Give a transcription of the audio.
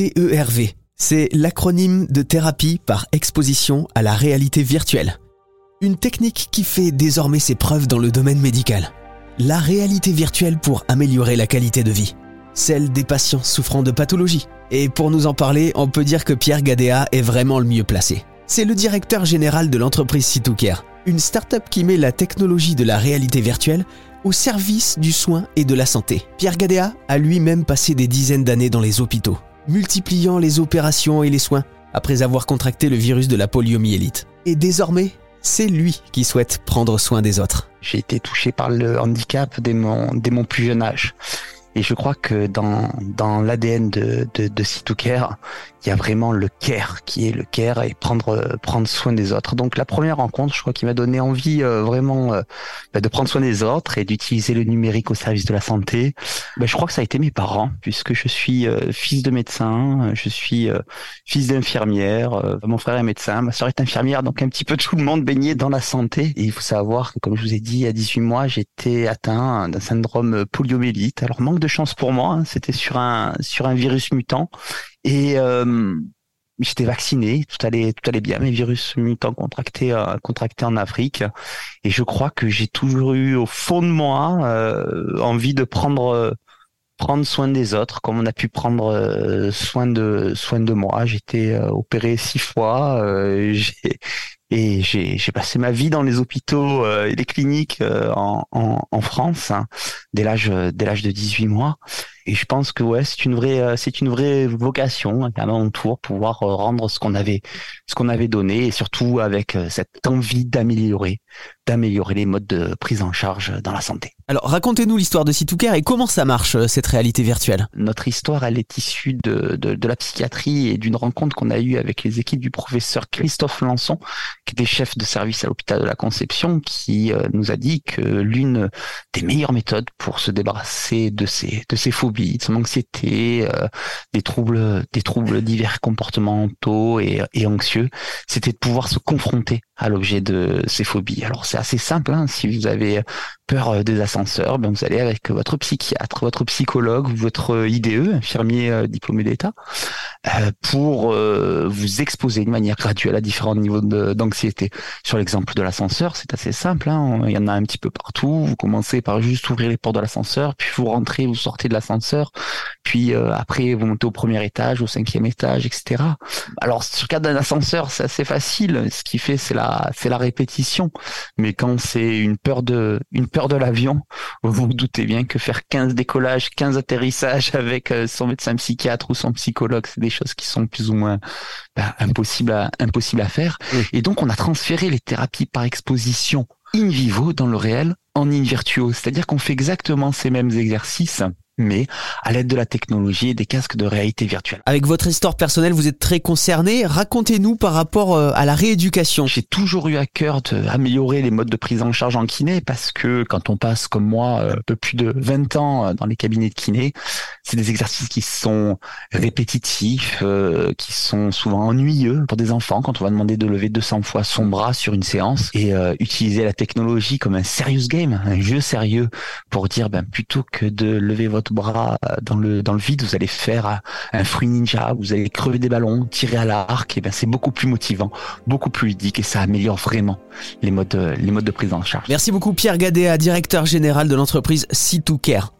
TERV, c'est l'acronyme de thérapie par exposition à la réalité virtuelle. Une technique qui fait désormais ses preuves dans le domaine médical. La réalité virtuelle pour améliorer la qualité de vie. Celle des patients souffrant de pathologies. Et pour nous en parler, on peut dire que Pierre Gadea est vraiment le mieux placé. C'est le directeur général de l'entreprise Citocare, une start-up qui met la technologie de la réalité virtuelle au service du soin et de la santé. Pierre Gadea a lui-même passé des dizaines d'années dans les hôpitaux, multipliant les opérations et les soins après avoir contracté le virus de la poliomyélite. Et désormais, c'est lui qui souhaite prendre soin des autres. J'ai été touché par le handicap dès mon, plus jeune âge. Et je crois que dans, dans l'ADN de, de, de Care, il y a vraiment le care qui est le care et prendre, prendre soin des autres. Donc la première rencontre, je crois qu'il m'a donné envie euh, vraiment euh, bah, de prendre soin des autres et d'utiliser le numérique au service de la santé. Bah, je crois que ça a été mes parents, puisque je suis euh, fils de médecin, je suis fils d'infirmière, mon frère est médecin, ma soeur est infirmière, donc un petit peu tout le monde baigné dans la santé. Et il faut savoir que, comme je vous ai dit, à 18 mois, j'étais atteint d'un syndrome poliomyélite. Alors de chance pour moi. Hein. C'était sur un sur un virus mutant et euh, j'étais vacciné, tout allait tout allait bien. Mais virus mutant contracté euh, contracté en Afrique et je crois que j'ai toujours eu au fond de moi euh, envie de prendre prendre soin des autres comme on a pu prendre soin de soin de moi. J'étais opéré six fois. j'ai et j'ai passé ma vie dans les hôpitaux euh, et les cliniques euh, en, en, en, France hein, dès l'âge dès l'âge de 18 mois. Et je pense que ouais, c'est une vraie euh, c'est une vraie vocation à mon tour pouvoir rendre ce qu'on avait ce qu'on avait donné et surtout avec cette envie d'améliorer d'améliorer les modes de prise en charge dans la santé. Alors racontez-nous l'histoire de Citoucare et comment ça marche cette réalité virtuelle. Notre histoire, elle est issue de, de, de la psychiatrie et d'une rencontre qu'on a eue avec les équipes du professeur Christophe Lançon qui était chef de service à l'hôpital de la Conception, qui euh, nous a dit que l'une des meilleures méthodes pour se débarrasser de ses de ses phobies, de son anxiété, euh, des troubles des troubles divers comportementaux et, et anxieux, c'était de pouvoir se confronter à l'objet de ces phobies. Alors c'est assez simple, hein, si vous avez peur euh, des ascenseurs, ben vous allez avec votre psychiatre, votre psychologue, votre IDE, infirmier diplômé d'État, pour vous exposer de manière graduelle à différents niveaux d'anxiété. Sur l'exemple de l'ascenseur, c'est assez simple. Hein. Il y en a un petit peu partout. Vous commencez par juste ouvrir les portes de l'ascenseur, puis vous rentrez, vous sortez de l'ascenseur, puis euh, après vous montez au premier étage, au cinquième étage, etc. Alors sur le cas d'un ascenseur, c'est assez facile. Ce qui fait, c'est la, c'est la répétition. Mais quand c'est une peur de, une peur de l'avion, vous vous doutez bien que faire 15 décollages, 15 atterrissages avec euh, son médecin psychiatre ou son psychologue, c'est des choses qui sont plus ou moins bah, impossibles à, impossibles à faire. Et donc on a transféré les thérapies par exposition in vivo dans le réel en in virtuo, c'est-à-dire qu'on fait exactement ces mêmes exercices mais à l'aide de la technologie et des casques de réalité virtuelle. Avec votre histoire personnelle, vous êtes très concerné. Racontez-nous par rapport euh, à la rééducation. J'ai toujours eu à cœur d'améliorer les modes de prise en charge en kiné parce que quand on passe comme moi euh, un peu plus de 20 ans euh, dans les cabinets de kiné, c'est des exercices qui sont répétitifs, qui sont souvent ennuyeux pour des enfants quand on va demander de lever 200 fois son bras sur une séance et utiliser la technologie comme un serious game, un jeu sérieux pour dire ben plutôt que de lever votre bras dans le dans le vide, vous allez faire un fruit ninja, vous allez crever des ballons, tirer à l'arc, et ben c'est beaucoup plus motivant, beaucoup plus ludique et ça améliore vraiment les modes les modes de prise en charge. Merci beaucoup Pierre Gadea, directeur général de l'entreprise C2Care.